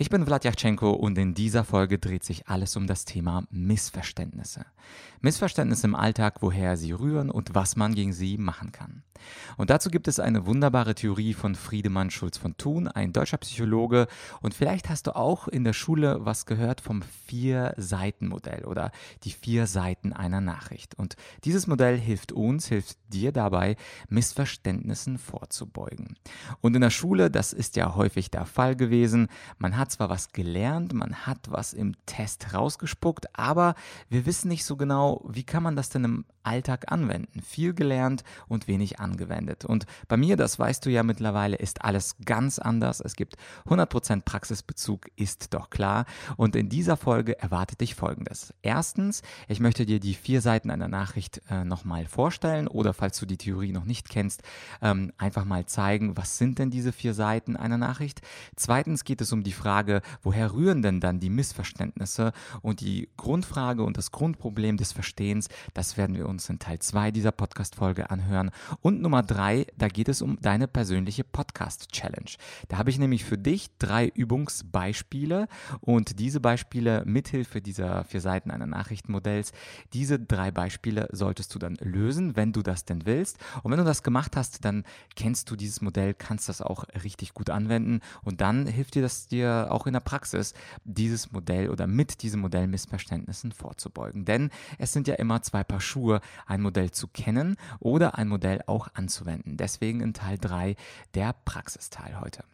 Ich bin Vladyachenko und in dieser Folge dreht sich alles um das Thema Missverständnisse. Missverständnisse im Alltag, woher sie rühren und was man gegen sie machen kann. Und dazu gibt es eine wunderbare Theorie von Friedemann Schulz von Thun, ein deutscher Psychologe. Und vielleicht hast du auch in der Schule was gehört vom Vier-Seiten-Modell oder die vier Seiten einer Nachricht. Und dieses Modell hilft uns, hilft dir dabei, Missverständnissen vorzubeugen. Und in der Schule, das ist ja häufig der Fall gewesen, man hat zwar was gelernt, man hat was im Test rausgespuckt, aber wir wissen nicht so genau, wie kann man das denn im Alltag anwenden. Viel gelernt und wenig angewendet. Und bei mir, das weißt du ja mittlerweile, ist alles ganz anders. Es gibt 100% Praxisbezug, ist doch klar. Und in dieser Folge erwartet dich Folgendes. Erstens, ich möchte dir die vier Seiten einer Nachricht äh, nochmal vorstellen oder falls du die Theorie noch nicht kennst, ähm, einfach mal zeigen, was sind denn diese vier Seiten einer Nachricht. Zweitens geht es um die Frage, woher rühren denn dann die Missverständnisse und die Grundfrage und das Grundproblem des Verstehens, das werden wir uns uns in Teil 2 dieser Podcast-Folge anhören. Und Nummer 3, da geht es um deine persönliche Podcast-Challenge. Da habe ich nämlich für dich drei Übungsbeispiele und diese Beispiele mithilfe dieser vier Seiten einer Nachrichtenmodells, diese drei Beispiele solltest du dann lösen, wenn du das denn willst. Und wenn du das gemacht hast, dann kennst du dieses Modell, kannst das auch richtig gut anwenden und dann hilft dir das dir auch in der Praxis, dieses Modell oder mit diesem Modell Missverständnissen vorzubeugen. Denn es sind ja immer zwei Paar Schuhe ein Modell zu kennen oder ein Modell auch anzuwenden. Deswegen in Teil 3 der Praxisteil heute.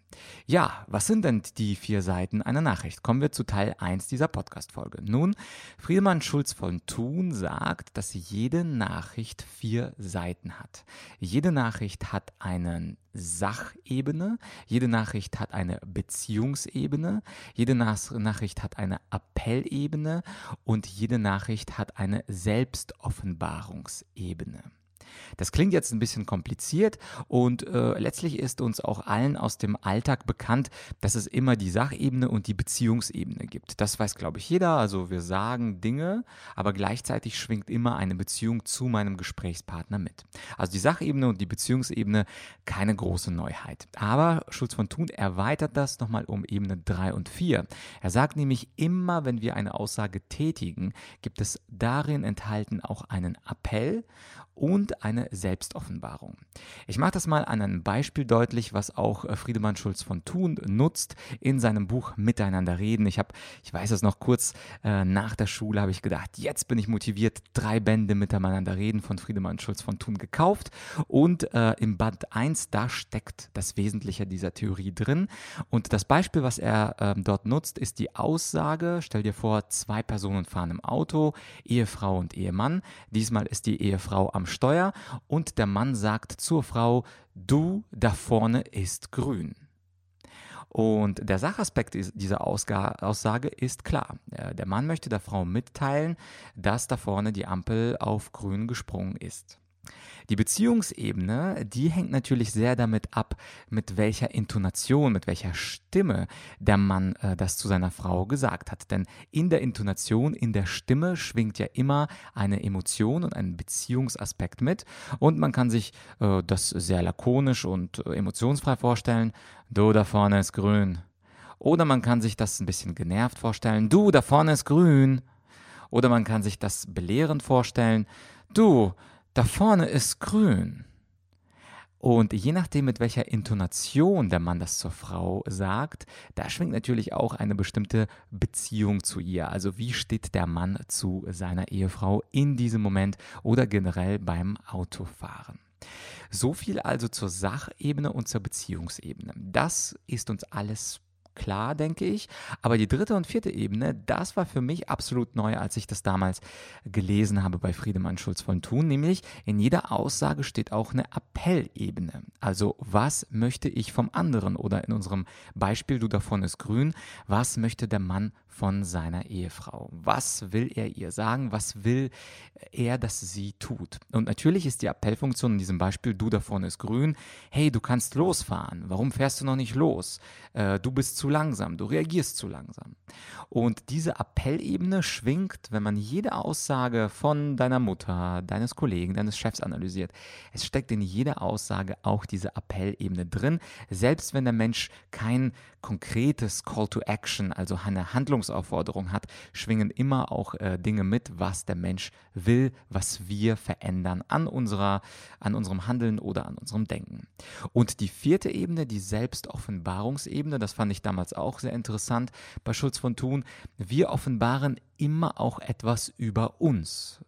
Ja, was sind denn die vier Seiten einer Nachricht? Kommen wir zu Teil 1 dieser Podcast-Folge. Nun, Friedemann Schulz von Thun sagt, dass jede Nachricht vier Seiten hat. Jede Nachricht hat eine Sachebene, jede Nachricht hat eine Beziehungsebene, jede Nachricht hat eine Appellebene. Und jede Nachricht hat eine Selbstoffenbarungsebene. Das klingt jetzt ein bisschen kompliziert und äh, letztlich ist uns auch allen aus dem Alltag bekannt, dass es immer die Sachebene und die Beziehungsebene gibt. Das weiß, glaube ich, jeder. Also wir sagen Dinge, aber gleichzeitig schwingt immer eine Beziehung zu meinem Gesprächspartner mit. Also die Sachebene und die Beziehungsebene, keine große Neuheit. Aber Schulz von Thun erweitert das nochmal um Ebene 3 und 4. Er sagt nämlich, immer wenn wir eine Aussage tätigen, gibt es darin enthalten auch einen Appell und eine Selbstoffenbarung. Ich mache das mal an einem Beispiel deutlich, was auch äh, Friedemann Schulz von Thun nutzt in seinem Buch Miteinander reden. Ich habe, ich weiß es noch kurz äh, nach der Schule, habe ich gedacht, jetzt bin ich motiviert, drei Bände Miteinander reden von Friedemann Schulz von Thun gekauft und äh, im Band 1, da steckt das Wesentliche dieser Theorie drin. Und das Beispiel, was er äh, dort nutzt, ist die Aussage, stell dir vor, zwei Personen fahren im Auto, Ehefrau und Ehemann. Diesmal ist die Ehefrau am Steuer und der Mann sagt zur Frau, du da vorne ist grün. Und der Sachaspekt dieser Aussage ist klar. Der Mann möchte der Frau mitteilen, dass da vorne die Ampel auf grün gesprungen ist. Die Beziehungsebene, die hängt natürlich sehr damit ab, mit welcher Intonation, mit welcher Stimme der Mann äh, das zu seiner Frau gesagt hat. Denn in der Intonation, in der Stimme schwingt ja immer eine Emotion und ein Beziehungsaspekt mit. Und man kann sich äh, das sehr lakonisch und äh, emotionsfrei vorstellen. Du da vorne ist grün. Oder man kann sich das ein bisschen genervt vorstellen. Du, da vorne ist grün. Oder man kann sich das belehrend vorstellen. Du, da vorne ist grün. Und je nachdem, mit welcher Intonation der Mann das zur Frau sagt, da schwingt natürlich auch eine bestimmte Beziehung zu ihr. Also wie steht der Mann zu seiner Ehefrau in diesem Moment oder generell beim Autofahren. So viel also zur Sachebene und zur Beziehungsebene. Das ist uns alles klar, denke ich. Aber die dritte und vierte Ebene, das war für mich absolut neu, als ich das damals gelesen habe bei Friedemann Schulz von Thun. Nämlich in jeder Aussage steht auch eine Appellebene. Also was möchte ich vom anderen? Oder in unserem Beispiel, du davon ist grün, was möchte der Mann von seiner Ehefrau. Was will er ihr sagen? Was will er, dass sie tut? Und natürlich ist die Appellfunktion in diesem Beispiel, du da vorne ist grün, hey, du kannst losfahren. Warum fährst du noch nicht los? Äh, du bist zu langsam, du reagierst zu langsam. Und diese Appellebene schwingt, wenn man jede Aussage von deiner Mutter, deines Kollegen, deines Chefs analysiert. Es steckt in jeder Aussage auch diese Appellebene drin, selbst wenn der Mensch kein konkretes Call to Action, also eine Handlungsaufforderung hat, schwingen immer auch äh, Dinge mit, was der Mensch will, was wir verändern an unserer, an unserem Handeln oder an unserem Denken. Und die vierte Ebene, die Selbstoffenbarungsebene, das fand ich damals auch sehr interessant bei Schulz von Thun. Wir offenbaren immer auch etwas über uns.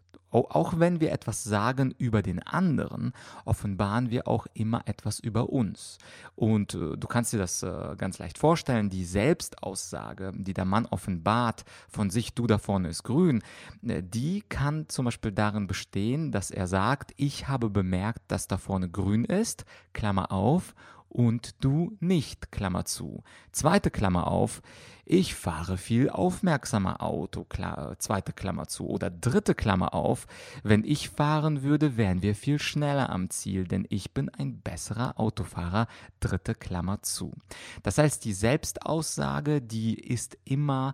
Auch wenn wir etwas sagen über den anderen, offenbaren wir auch immer etwas über uns. Und äh, du kannst dir das äh, ganz leicht vorstellen, die Selbstaussage, die der Mann offenbart von sich, du da vorne ist grün, äh, die kann zum Beispiel darin bestehen, dass er sagt, ich habe bemerkt, dass da vorne grün ist, Klammer auf, und du nicht, Klammer zu. Zweite Klammer auf, ich fahre viel aufmerksamer Auto, Kla zweite Klammer zu. Oder dritte Klammer auf, wenn ich fahren würde, wären wir viel schneller am Ziel, denn ich bin ein besserer Autofahrer, dritte Klammer zu. Das heißt, die Selbstaussage, die ist immer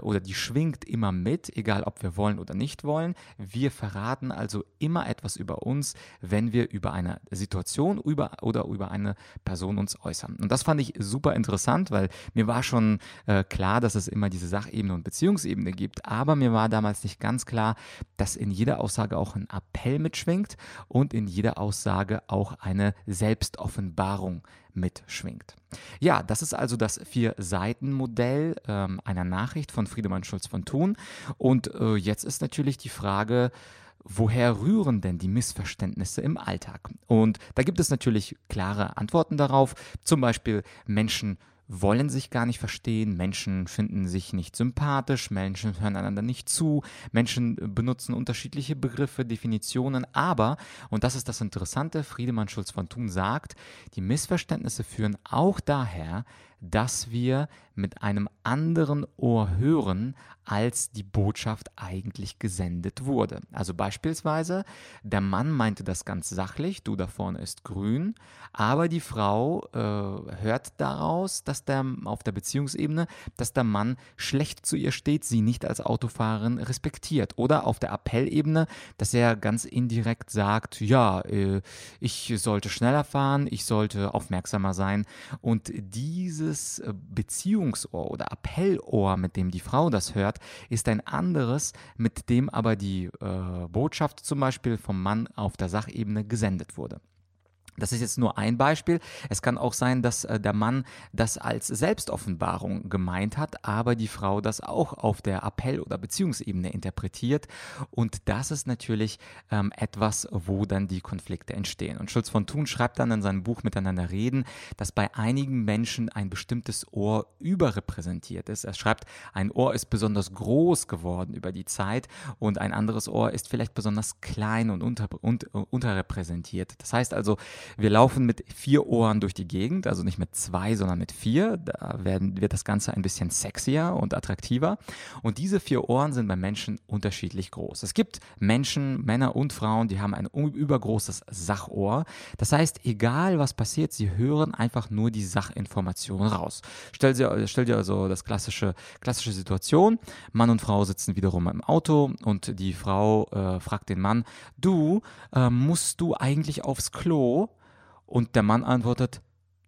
oder die schwingt immer mit, egal ob wir wollen oder nicht wollen. Wir verraten also immer etwas über uns, wenn wir über eine Situation über, oder über eine Person uns äußern. Und das fand ich super interessant, weil mir war schon äh, klar, dass es immer diese Sachebene und Beziehungsebene gibt, aber mir war damals nicht ganz klar, dass in jeder Aussage auch ein Appell mitschwingt und in jeder Aussage auch eine Selbstoffenbarung mitschwingt. Ja, das ist also das Vier-Seiten-Modell ähm, einer Nachricht von Friedemann Schulz von Thun. Und äh, jetzt ist natürlich die Frage, woher rühren denn die Missverständnisse im Alltag? Und da gibt es natürlich klare Antworten darauf. Zum Beispiel Menschen wollen sich gar nicht verstehen, Menschen finden sich nicht sympathisch, Menschen hören einander nicht zu, Menschen benutzen unterschiedliche Begriffe, Definitionen, aber, und das ist das Interessante, Friedemann Schulz von Thun sagt, die Missverständnisse führen auch daher, dass wir mit einem anderen Ohr hören, als die Botschaft eigentlich gesendet wurde. Also beispielsweise, der Mann meinte das ganz sachlich, du da vorne ist grün, aber die Frau äh, hört daraus, dass der auf der Beziehungsebene, dass der Mann schlecht zu ihr steht, sie nicht als Autofahrerin respektiert. Oder auf der Appellebene, dass er ganz indirekt sagt, ja, äh, ich sollte schneller fahren, ich sollte aufmerksamer sein. Und dieses Beziehungsohr oder Appellohr, mit dem die Frau das hört, ist ein anderes, mit dem aber die äh, Botschaft zum Beispiel vom Mann auf der Sachebene gesendet wurde. Das ist jetzt nur ein Beispiel. Es kann auch sein, dass äh, der Mann das als Selbstoffenbarung gemeint hat, aber die Frau das auch auf der Appell- oder Beziehungsebene interpretiert. Und das ist natürlich ähm, etwas, wo dann die Konflikte entstehen. Und Schulz von Thun schreibt dann in seinem Buch Miteinander reden, dass bei einigen Menschen ein bestimmtes Ohr überrepräsentiert ist. Er schreibt, ein Ohr ist besonders groß geworden über die Zeit und ein anderes Ohr ist vielleicht besonders klein und unter, und, uh, unterrepräsentiert. Das heißt also, wir laufen mit vier Ohren durch die Gegend, also nicht mit zwei, sondern mit vier. Da werden, wird das Ganze ein bisschen sexier und attraktiver. Und diese vier Ohren sind bei Menschen unterschiedlich groß. Es gibt Menschen, Männer und Frauen, die haben ein übergroßes Sachohr. Das heißt, egal was passiert, sie hören einfach nur die Sachinformation raus. Stell dir, stell dir also das klassische, klassische Situation. Mann und Frau sitzen wiederum im Auto und die Frau äh, fragt den Mann, du, äh, musst du eigentlich aufs Klo? Und der Mann antwortet,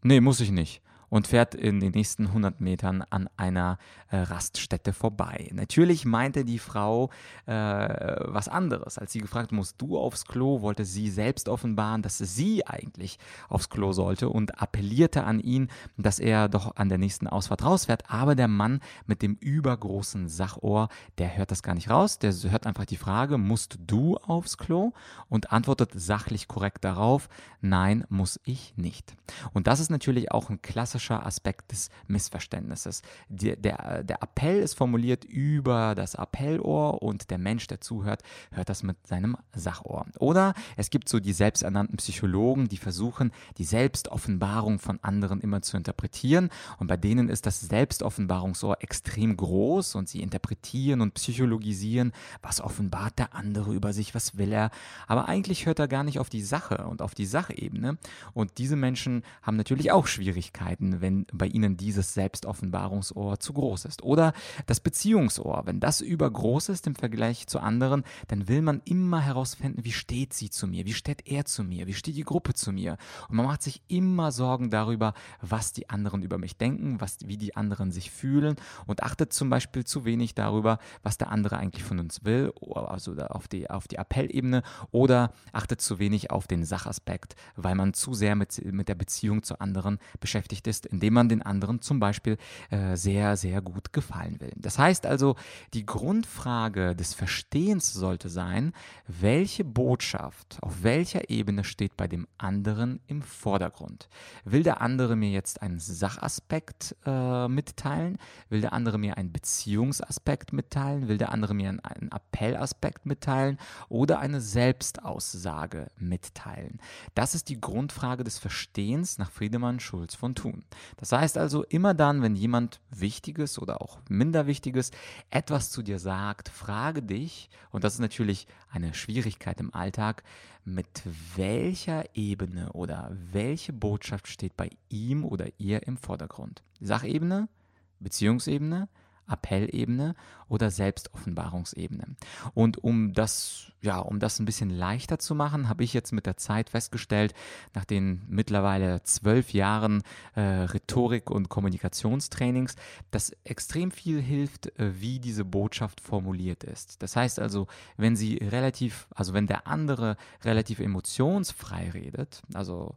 nee, muss ich nicht und fährt in den nächsten 100 Metern an einer äh, Raststätte vorbei. Natürlich meinte die Frau äh, was anderes. Als sie gefragt, musst du aufs Klo, wollte sie selbst offenbaren, dass sie eigentlich aufs Klo sollte und appellierte an ihn, dass er doch an der nächsten Ausfahrt rausfährt. Aber der Mann mit dem übergroßen Sachohr, der hört das gar nicht raus. Der hört einfach die Frage, musst du aufs Klo? Und antwortet sachlich korrekt darauf, nein, muss ich nicht. Und das ist natürlich auch ein klassischer klassischer Aspekt des Missverständnisses. Der, der, der Appell ist formuliert über das Appellohr und der Mensch, der zuhört, hört das mit seinem Sachohr. Oder es gibt so die selbsternannten Psychologen, die versuchen, die Selbstoffenbarung von anderen immer zu interpretieren. Und bei denen ist das Selbstoffenbarungsohr extrem groß und sie interpretieren und psychologisieren, was offenbart der andere über sich, was will er. Aber eigentlich hört er gar nicht auf die Sache und auf die Sachebene. Und diese Menschen haben natürlich auch Schwierigkeiten, wenn bei ihnen dieses Selbstoffenbarungsohr zu groß ist. Oder das Beziehungsohr, wenn das übergroß ist im Vergleich zu anderen, dann will man immer herausfinden, wie steht sie zu mir, wie steht er zu mir, wie steht die Gruppe zu mir. Und man macht sich immer Sorgen darüber, was die anderen über mich denken, was, wie die anderen sich fühlen und achtet zum Beispiel zu wenig darüber, was der andere eigentlich von uns will, also auf die, auf die Appellebene oder achtet zu wenig auf den Sachaspekt, weil man zu sehr mit, mit der Beziehung zu anderen beschäftigt ist, indem man den anderen zum Beispiel äh, sehr, sehr gut gefallen will. Das heißt also, die Grundfrage des Verstehens sollte sein, welche Botschaft auf welcher Ebene steht bei dem anderen im Vordergrund. Will der andere mir jetzt einen Sachaspekt äh, mitteilen? Will der andere mir einen Beziehungsaspekt mitteilen? Will der andere mir einen, einen Appellaspekt mitteilen? Oder eine Selbstaussage mitteilen? Das ist die Grundfrage des Verstehens nach Friedemann Schulz von Thun. Das heißt also, immer dann, wenn jemand Wichtiges oder auch minder Wichtiges etwas zu dir sagt, frage dich, und das ist natürlich eine Schwierigkeit im Alltag, mit welcher Ebene oder welche Botschaft steht bei ihm oder ihr im Vordergrund? Sachebene, Beziehungsebene, Appellebene oder Selbstoffenbarungsebene. Und um das, ja, um das ein bisschen leichter zu machen, habe ich jetzt mit der Zeit festgestellt, nach den mittlerweile zwölf Jahren äh, Rhetorik- und Kommunikationstrainings, dass extrem viel hilft, äh, wie diese Botschaft formuliert ist. Das heißt also, wenn sie relativ, also wenn der andere relativ emotionsfrei redet, also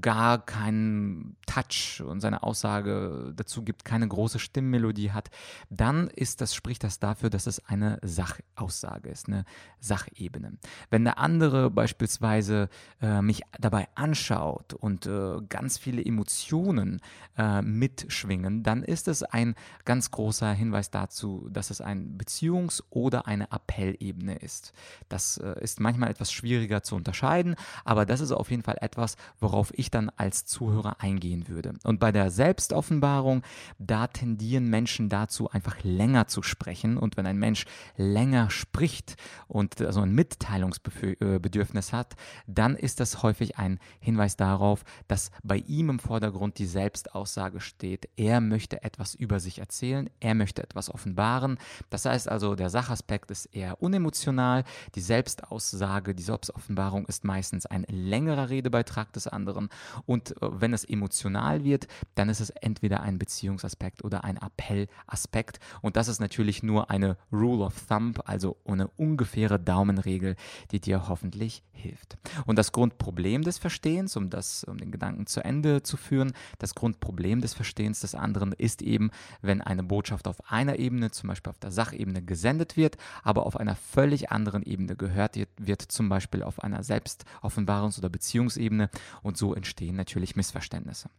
gar keinen Touch und seine Aussage dazu gibt, keine große Stimmmelodie hat, dann ist das, spricht das dafür, dass es eine Sachaussage ist, eine Sachebene. Wenn der andere beispielsweise äh, mich dabei anschaut und äh, ganz viele Emotionen äh, mitschwingen, dann ist es ein ganz großer Hinweis dazu, dass es ein Beziehungs- oder eine Appellebene ist. Das äh, ist manchmal etwas schwieriger zu unterscheiden, aber das ist auf jeden Fall etwas, worauf worauf ich dann als Zuhörer eingehen würde. Und bei der Selbstoffenbarung, da tendieren Menschen dazu, einfach länger zu sprechen. Und wenn ein Mensch länger spricht und so also ein Mitteilungsbedürfnis hat, dann ist das häufig ein Hinweis darauf, dass bei ihm im Vordergrund die Selbstaussage steht. Er möchte etwas über sich erzählen, er möchte etwas offenbaren. Das heißt also, der Sachaspekt ist eher unemotional, die Selbstaussage, die Selbstoffenbarung ist meistens ein längerer Redebeitrag des anderen anderen. Und äh, wenn es emotional wird, dann ist es entweder ein Beziehungsaspekt oder ein Appellaspekt. Und das ist natürlich nur eine Rule of Thumb, also eine ungefähre Daumenregel, die dir hoffentlich hilft. Und das Grundproblem des Verstehens, um das, um den Gedanken zu Ende zu führen, das Grundproblem des Verstehens des anderen ist eben, wenn eine Botschaft auf einer Ebene, zum Beispiel auf der Sachebene, gesendet wird, aber auf einer völlig anderen Ebene gehört wird, zum Beispiel auf einer Selbstoffenbarungs- oder Beziehungsebene und so entstehen natürlich Missverständnisse.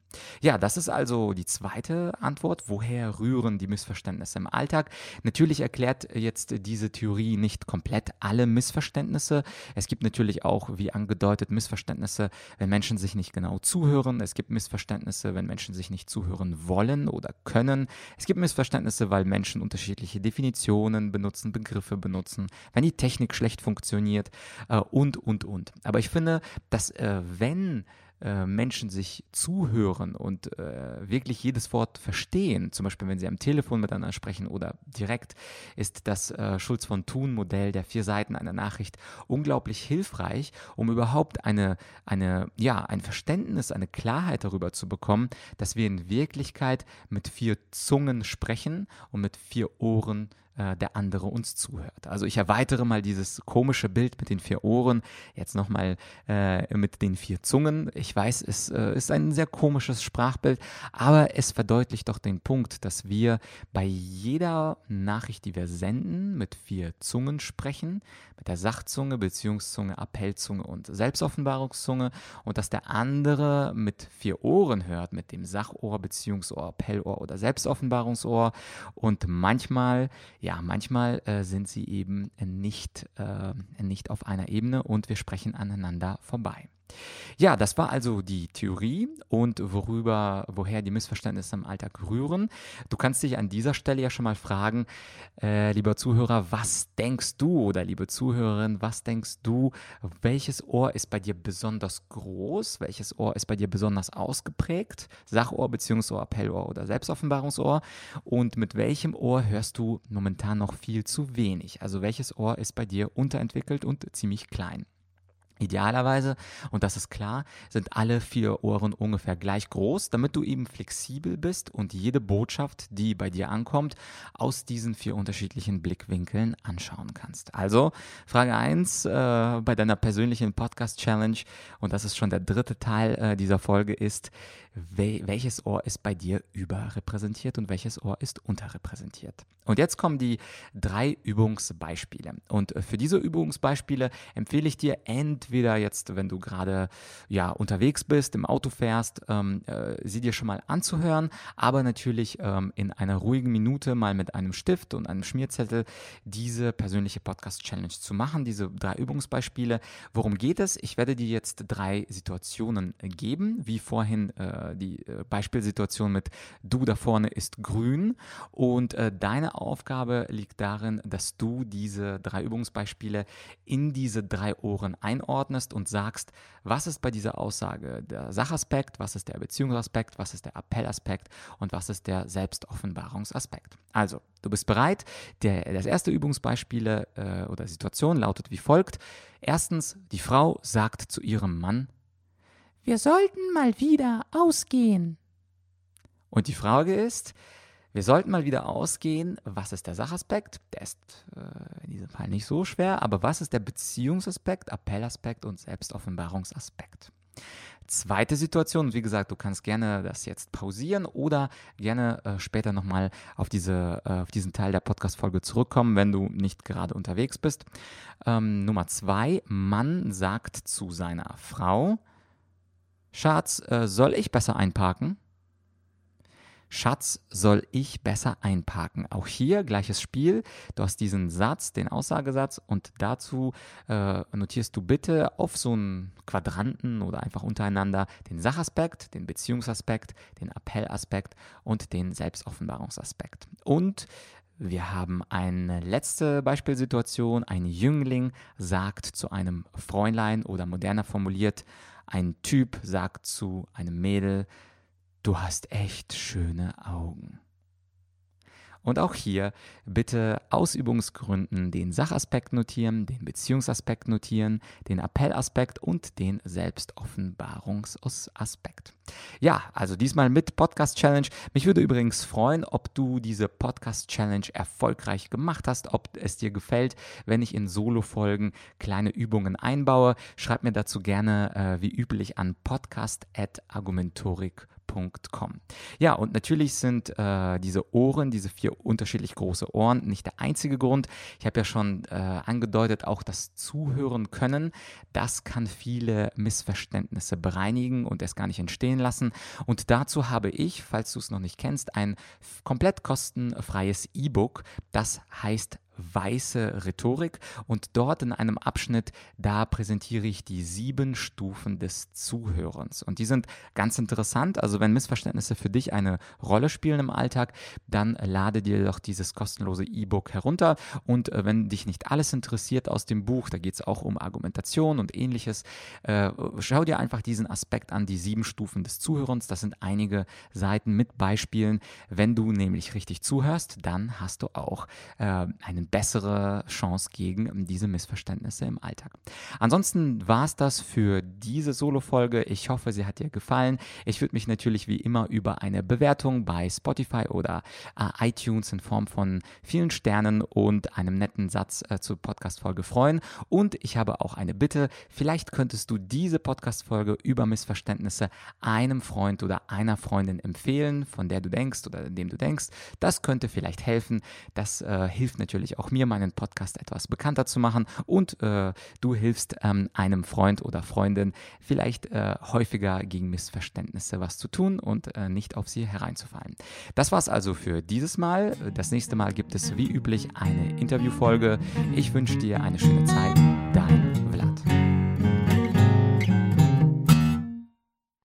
Ja, das ist also die zweite Antwort. Woher rühren die Missverständnisse im Alltag? Natürlich erklärt jetzt diese Theorie nicht komplett alle Missverständnisse. Es gibt natürlich auch, wie angedeutet, Missverständnisse, wenn Menschen sich nicht genau zuhören. Es gibt Missverständnisse, wenn Menschen sich nicht zuhören wollen oder können. Es gibt Missverständnisse, weil Menschen unterschiedliche Definitionen benutzen, Begriffe benutzen, wenn die Technik schlecht funktioniert äh, und, und, und. Aber ich finde, dass äh, wenn äh, Menschen sich zuhören und äh, wirklich jedes Wort verstehen, zum Beispiel wenn sie am Telefon miteinander sprechen oder direkt, ist das äh, Schulz von Thun-Modell der vier Seiten einer Nachricht unglaublich hilfreich, um überhaupt eine, eine, ja, ein Verständnis, eine Klarheit darüber zu bekommen, dass wir in Wirklichkeit mit vier Zungen sprechen und mit vier Ohren äh, der andere uns zuhört. Also ich erweitere mal dieses komische Bild mit den vier Ohren, jetzt nochmal äh, mit den vier Zungen. Ich weiß, es äh, ist ein sehr komisches Sprachbild, aber es verdeutlicht doch den Punkt, dass wir bei jeder Nachricht, die wir senden, mit vier Zungen sprechen, mit der Sachzunge, Beziehungszunge, Appellzunge und Selbstoffenbarungszunge und dass der andere mit vier Ohren hört, mit dem Sachohr, Beziehungsohr, Appellohr oder Selbstoffenbarungsohr und manchmal ja, manchmal äh, sind sie eben nicht, äh, nicht auf einer Ebene und wir sprechen aneinander vorbei. Ja, das war also die Theorie und worüber, woher die Missverständnisse im Alltag rühren. Du kannst dich an dieser Stelle ja schon mal fragen, äh, lieber Zuhörer, was denkst du oder liebe Zuhörerin, was denkst du, welches Ohr ist bei dir besonders groß, welches Ohr ist bei dir besonders ausgeprägt, Sachohr, Beziehungsohr, Appellohr oder Selbstoffenbarungsohr und mit welchem Ohr hörst du momentan noch viel zu wenig? Also welches Ohr ist bei dir unterentwickelt und ziemlich klein? Idealerweise, und das ist klar, sind alle vier Ohren ungefähr gleich groß, damit du eben flexibel bist und jede Botschaft, die bei dir ankommt, aus diesen vier unterschiedlichen Blickwinkeln anschauen kannst. Also Frage 1 äh, bei deiner persönlichen Podcast-Challenge, und das ist schon der dritte Teil äh, dieser Folge, ist, wel welches Ohr ist bei dir überrepräsentiert und welches Ohr ist unterrepräsentiert. Und jetzt kommen die drei Übungsbeispiele. Und für diese Übungsbeispiele empfehle ich dir entweder jetzt, wenn du gerade ja unterwegs bist, im Auto fährst, ähm, äh, sie dir schon mal anzuhören, aber natürlich ähm, in einer ruhigen Minute mal mit einem Stift und einem Schmierzettel diese persönliche Podcast-Challenge zu machen, diese drei Übungsbeispiele. Worum geht es? Ich werde dir jetzt drei Situationen geben, wie vorhin äh, die äh, Beispielsituation mit du da vorne ist grün und äh, deine Aufgabe liegt darin, dass du diese drei Übungsbeispiele in diese drei Ohren einordnest und sagst, was ist bei dieser Aussage der Sachaspekt, was ist der Beziehungsaspekt, was ist der Appellaspekt und was ist der Selbstoffenbarungsaspekt. Also, du bist bereit. Der, das erste Übungsbeispiel äh, oder Situation lautet wie folgt. Erstens, die Frau sagt zu ihrem Mann, wir sollten mal wieder ausgehen. Und die Frage ist, wir sollten mal wieder ausgehen, was ist der Sachaspekt? Der ist äh, in diesem Fall nicht so schwer, aber was ist der Beziehungsaspekt, Appellaspekt und Selbstoffenbarungsaspekt? Zweite Situation, wie gesagt, du kannst gerne das jetzt pausieren oder gerne äh, später nochmal auf, diese, äh, auf diesen Teil der Podcast-Folge zurückkommen, wenn du nicht gerade unterwegs bist. Ähm, Nummer zwei, Mann sagt zu seiner Frau, Schatz, äh, soll ich besser einparken? Schatz, soll ich besser einparken? Auch hier gleiches Spiel. Du hast diesen Satz, den Aussagesatz und dazu äh, notierst du bitte auf so einen Quadranten oder einfach untereinander den Sachaspekt, den Beziehungsaspekt, den Appellaspekt und den Selbstoffenbarungsaspekt. Und wir haben eine letzte Beispielsituation. Ein Jüngling sagt zu einem Fräulein oder moderner formuliert, ein Typ sagt zu einem Mädel, du hast echt schöne Augen. Und auch hier bitte Ausübungsgründen den Sachaspekt notieren, den Beziehungsaspekt notieren, den Appellaspekt und den Selbstoffenbarungsaspekt. Ja, also diesmal mit Podcast Challenge. Mich würde übrigens freuen, ob du diese Podcast Challenge erfolgreich gemacht hast, ob es dir gefällt, wenn ich in Solo-Folgen kleine Übungen einbaue. Schreib mir dazu gerne äh, wie üblich an podcast.argumentorik.com www.ohren.com. Ja, und natürlich sind äh, diese Ohren, diese vier unterschiedlich große Ohren, nicht der einzige Grund. Ich habe ja schon äh, angedeutet, auch das Zuhören können, das kann viele Missverständnisse bereinigen und es gar nicht entstehen lassen. Und dazu habe ich, falls du es noch nicht kennst, ein komplett kostenfreies E-Book, das heißt weiße Rhetorik und dort in einem Abschnitt, da präsentiere ich die sieben Stufen des Zuhörens. Und die sind ganz interessant. Also wenn Missverständnisse für dich eine Rolle spielen im Alltag, dann lade dir doch dieses kostenlose E-Book herunter. Und äh, wenn dich nicht alles interessiert aus dem Buch, da geht es auch um Argumentation und ähnliches, äh, schau dir einfach diesen Aspekt an, die sieben Stufen des Zuhörens. Das sind einige Seiten mit Beispielen. Wenn du nämlich richtig zuhörst, dann hast du auch äh, einen bessere Chance gegen diese Missverständnisse im Alltag. Ansonsten war es das für diese Solo-Folge. Ich hoffe, sie hat dir gefallen. Ich würde mich natürlich wie immer über eine Bewertung bei Spotify oder äh, iTunes in Form von vielen Sternen und einem netten Satz äh, zur Podcast-Folge freuen. Und ich habe auch eine Bitte. Vielleicht könntest du diese Podcast-Folge über Missverständnisse einem Freund oder einer Freundin empfehlen, von der du denkst oder dem du denkst. Das könnte vielleicht helfen. Das äh, hilft natürlich auch mir, meinen Podcast etwas bekannter zu machen. Und äh, du hilfst ähm, einem Freund oder Freundin vielleicht äh, häufiger gegen Missverständnisse was zu tun und äh, nicht auf sie hereinzufallen. Das war's also für dieses Mal. Das nächste Mal gibt es wie üblich eine Interviewfolge. Ich wünsche dir eine schöne Zeit